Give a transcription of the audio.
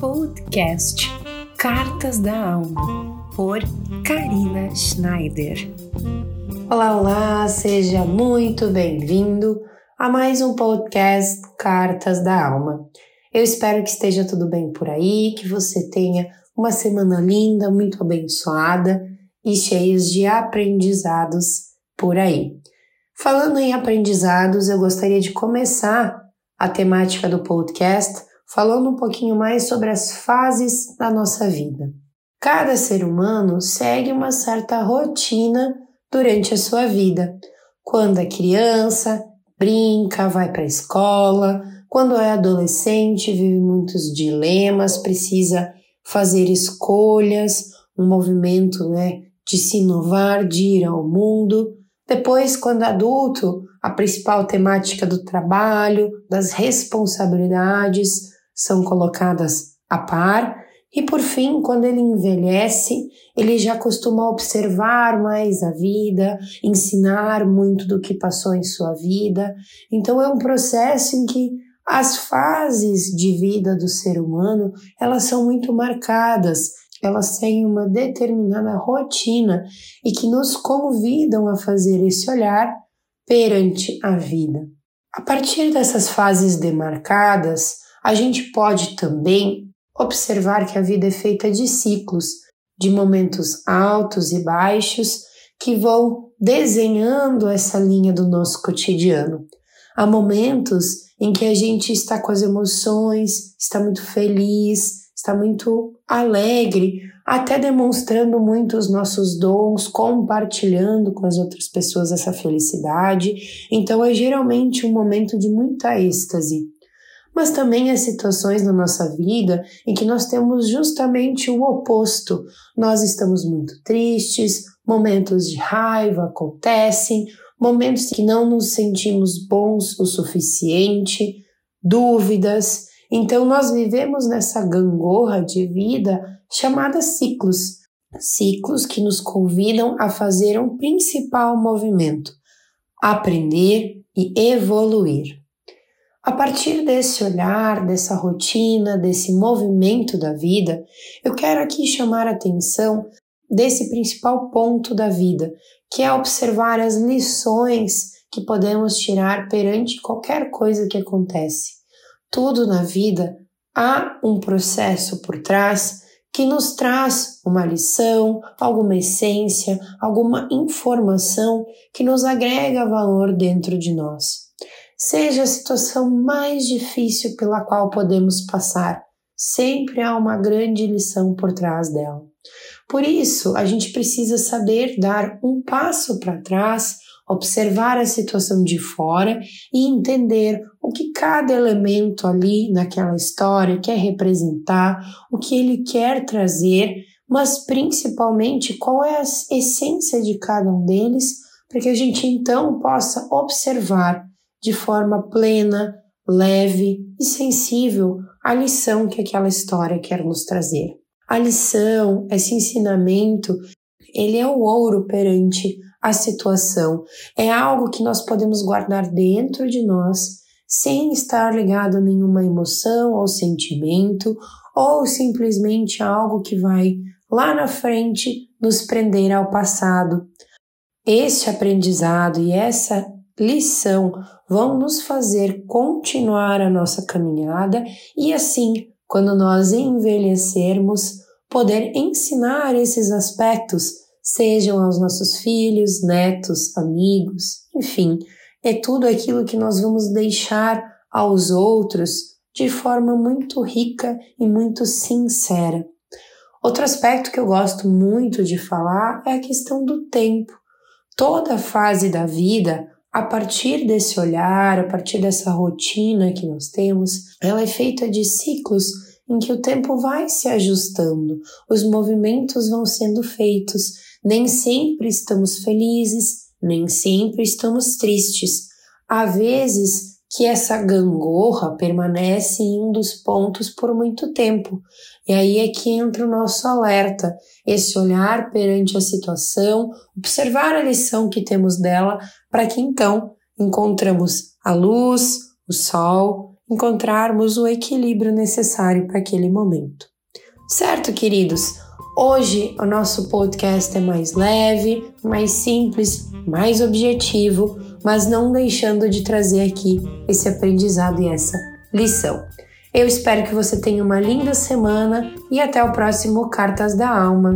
Podcast Cartas da Alma, por Karina Schneider. Olá, olá, seja muito bem-vindo a mais um podcast Cartas da Alma. Eu espero que esteja tudo bem por aí, que você tenha uma semana linda, muito abençoada e cheios de aprendizados por aí. Falando em aprendizados, eu gostaria de começar a temática do podcast falando um pouquinho mais sobre as fases da nossa vida. Cada ser humano segue uma certa rotina durante a sua vida. Quando é criança, brinca, vai para a escola, quando é adolescente, vive muitos dilemas, precisa fazer escolhas, um movimento né, de se inovar, de ir ao mundo. Depois, quando adulto, a principal temática do trabalho, das responsabilidades, são colocadas a par, e por fim, quando ele envelhece, ele já costuma observar mais a vida, ensinar muito do que passou em sua vida. Então é um processo em que as fases de vida do ser humano, elas são muito marcadas, elas têm uma determinada rotina e que nos convidam a fazer esse olhar perante a vida. A partir dessas fases demarcadas, a gente pode também observar que a vida é feita de ciclos, de momentos altos e baixos que vão desenhando essa linha do nosso cotidiano. Há momentos em que a gente está com as emoções, está muito feliz, está muito alegre, até demonstrando muito os nossos dons, compartilhando com as outras pessoas essa felicidade. Então é geralmente um momento de muita êxtase mas também há situações na nossa vida em que nós temos justamente o oposto. Nós estamos muito tristes, momentos de raiva acontecem, momentos que não nos sentimos bons o suficiente, dúvidas. Então nós vivemos nessa gangorra de vida chamada ciclos. Ciclos que nos convidam a fazer um principal movimento: aprender e evoluir. A partir desse olhar, dessa rotina, desse movimento da vida, eu quero aqui chamar a atenção desse principal ponto da vida, que é observar as lições que podemos tirar perante qualquer coisa que acontece. Tudo na vida há um processo por trás que nos traz uma lição, alguma essência, alguma informação que nos agrega valor dentro de nós seja a situação mais difícil pela qual podemos passar, sempre há uma grande lição por trás dela. Por isso, a gente precisa saber dar um passo para trás, observar a situação de fora e entender o que cada elemento ali naquela história quer representar, o que ele quer trazer, mas principalmente qual é a essência de cada um deles, para que a gente então possa observar de forma plena, leve e sensível a lição que aquela história quer nos trazer. A lição, esse ensinamento, ele é o ouro perante a situação. É algo que nós podemos guardar dentro de nós sem estar ligado a nenhuma emoção ou sentimento ou simplesmente algo que vai lá na frente nos prender ao passado. Este aprendizado e essa lição vão nos fazer continuar a nossa caminhada e assim, quando nós envelhecermos, poder ensinar esses aspectos, sejam aos nossos filhos, netos, amigos, enfim, é tudo aquilo que nós vamos deixar aos outros de forma muito rica e muito sincera. Outro aspecto que eu gosto muito de falar é a questão do tempo. Toda fase da vida a partir desse olhar, a partir dessa rotina que nós temos, ela é feita de ciclos em que o tempo vai se ajustando, os movimentos vão sendo feitos, nem sempre estamos felizes, nem sempre estamos tristes. Há vezes que essa gangorra permanece em um dos pontos por muito tempo. E aí é que entra o nosso alerta, esse olhar perante a situação, observar a lição que temos dela, para que então encontramos a luz, o sol encontrarmos o equilíbrio necessário para aquele momento. Certo, queridos? Hoje o nosso podcast é mais leve, mais simples, mais objetivo, mas não deixando de trazer aqui esse aprendizado e essa lição. Eu espero que você tenha uma linda semana e até o próximo Cartas da Alma.